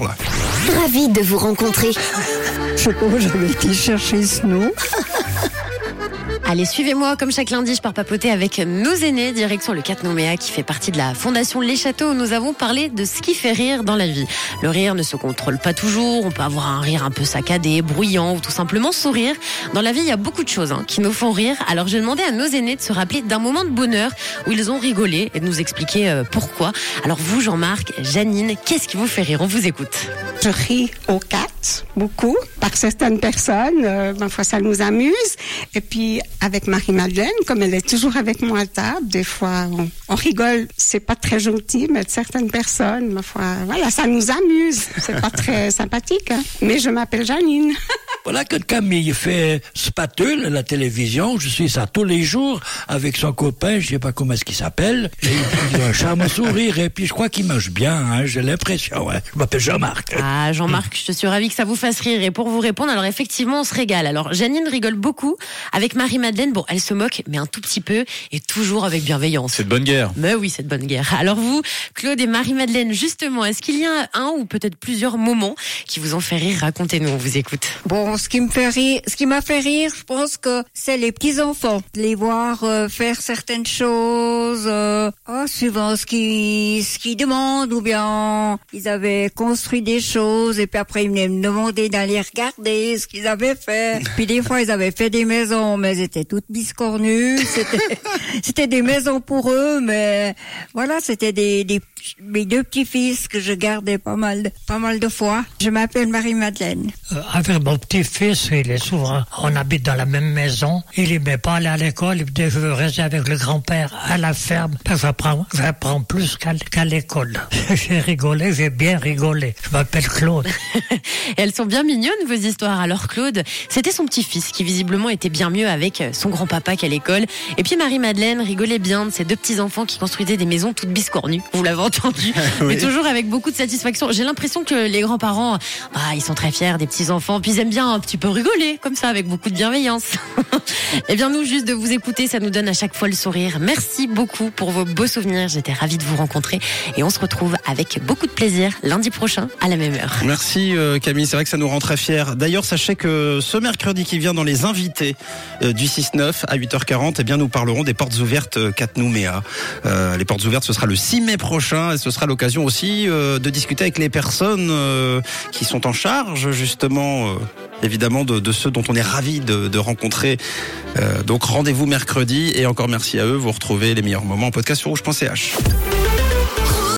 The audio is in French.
Ravi de vous rencontrer. Je sais pas, j'avais été chercher ce nom. Allez, suivez-moi comme chaque lundi, je pars papoter avec nos aînés, direction le 4 Nouméa qui fait partie de la fondation Les Châteaux où nous avons parlé de ce qui fait rire dans la vie. Le rire ne se contrôle pas toujours, on peut avoir un rire un peu saccadé, bruyant ou tout simplement sourire. Dans la vie, il y a beaucoup de choses hein, qui nous font rire, alors j'ai demandé à nos aînés de se rappeler d'un moment de bonheur où ils ont rigolé et de nous expliquer euh, pourquoi. Alors vous, Jean-Marc, Janine, qu'est-ce qui vous fait rire? On vous écoute. Je ris aux quatre, beaucoup, par certaines personnes. Euh, ma foi, ça nous amuse. Et puis, avec Marie-Madeleine, comme elle est toujours avec moi à table, des fois, on, on rigole. C'est pas très gentil, mais certaines personnes, ma foi, voilà, ça nous amuse. C'est pas très sympathique, hein. Mais je m'appelle Janine. Voilà que Camille fait Spatule à la télévision. Je suis ça tous les jours avec son copain, je sais pas comment est-ce qu'il s'appelle. Et il a un charme sourire et puis je crois qu'il mange bien, hein, j'ai l'impression. hein. Je m'appelle Jean-Marc. Ah, Jean-Marc, je suis ravie que ça vous fasse rire. Et pour vous répondre, alors effectivement, on se régale. Alors, Janine rigole beaucoup. Avec Marie-Madeleine, bon, elle se moque, mais un tout petit peu, et toujours avec bienveillance. C'est de bonne guerre. Mais oui, cette bonne guerre. Alors vous, Claude et Marie-Madeleine, justement, est-ce qu'il y a un ou peut-être plusieurs moments qui vous ont fait rire? Racontez-nous, on vous écoute. Bon, ce qui me fait rire, ce qui m'a fait rire, je pense que c'est les petits enfants, les voir euh, faire certaines choses, euh, oh, suivant ce qu'ils ce qu'ils demandent, ou bien ils avaient construit des choses et puis après ils venaient me demander d'aller regarder ce qu'ils avaient fait. Puis des fois ils avaient fait des maisons, mais elles étaient toutes biscornues. C'était c'était des maisons pour eux, mais voilà, c'était des, des mes deux petits-fils que je gardais pas mal de, pas mal de fois. Je m'appelle Marie-Madeleine. Euh, avec mon petit-fils, il est souvent, on habite dans la même maison. Il aimait pas aller à l'école. Il me dit, je veux rester avec le grand-père à la ferme. J'apprends, j'apprends plus qu'à, qu'à l'école. j'ai rigolé, j'ai bien rigolé. Je m'appelle Claude. Elles sont bien mignonnes, vos histoires. Alors Claude, c'était son petit-fils qui visiblement était bien mieux avec son grand-papa qu'à l'école. Et puis Marie-Madeleine rigolait bien de ses deux petits-enfants qui construisaient des maisons toutes biscornues. Vous l'avez entendu. Mais toujours avec beaucoup de satisfaction. J'ai l'impression que les grands-parents, ah, ils sont très fiers des petits-enfants. Puis ils aiment bien un petit peu rigoler, comme ça, avec beaucoup de bienveillance. Eh bien, nous, juste de vous écouter, ça nous donne à chaque fois le sourire. Merci beaucoup pour vos beaux souvenirs. J'étais ravie de vous rencontrer. Et on se retrouve avec beaucoup de plaisir lundi prochain à la même heure. Merci euh, Camille, c'est vrai que ça nous rend très fiers. D'ailleurs, sachez que ce mercredi qui vient dans les invités euh, du 6-9 à 8h40, eh bien nous parlerons des portes ouvertes euh, 4 Nouméa. Euh, les portes ouvertes, ce sera le 6 mai prochain et ce sera l'occasion aussi de discuter avec les personnes qui sont en charge justement, évidemment, de, ceux dont on est ravi de, de rencontrer. Euh, donc rendez-vous mercredi et encore merci à eux. Vous retrouvez les meilleurs moments en podcast sur rouge.ch.